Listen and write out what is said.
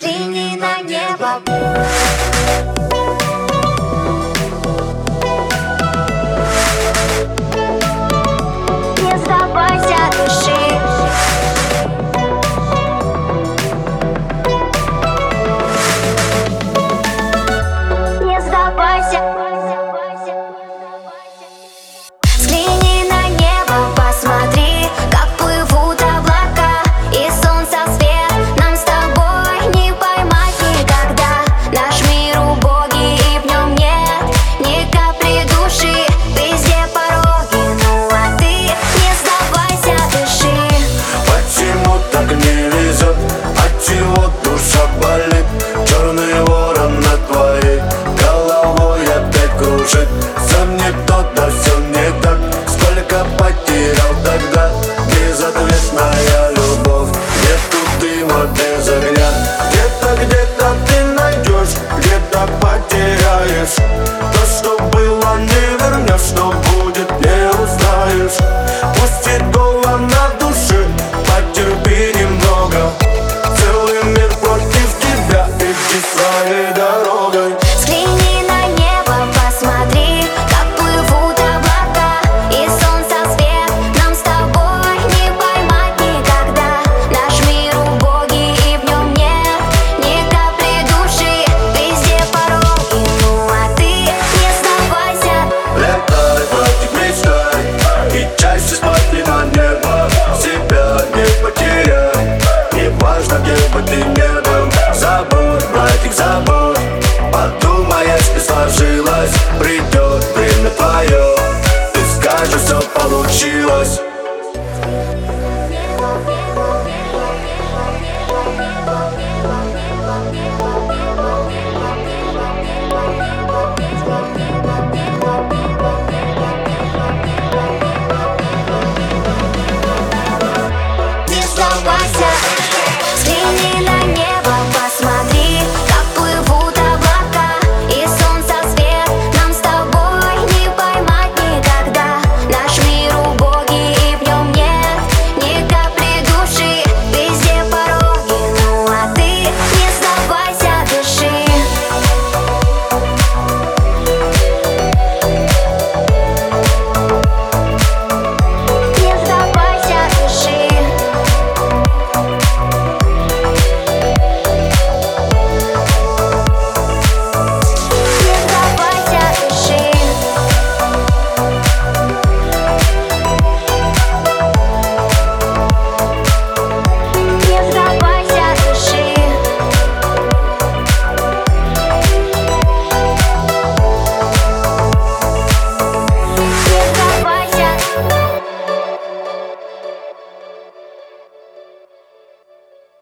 Взгляни на небо.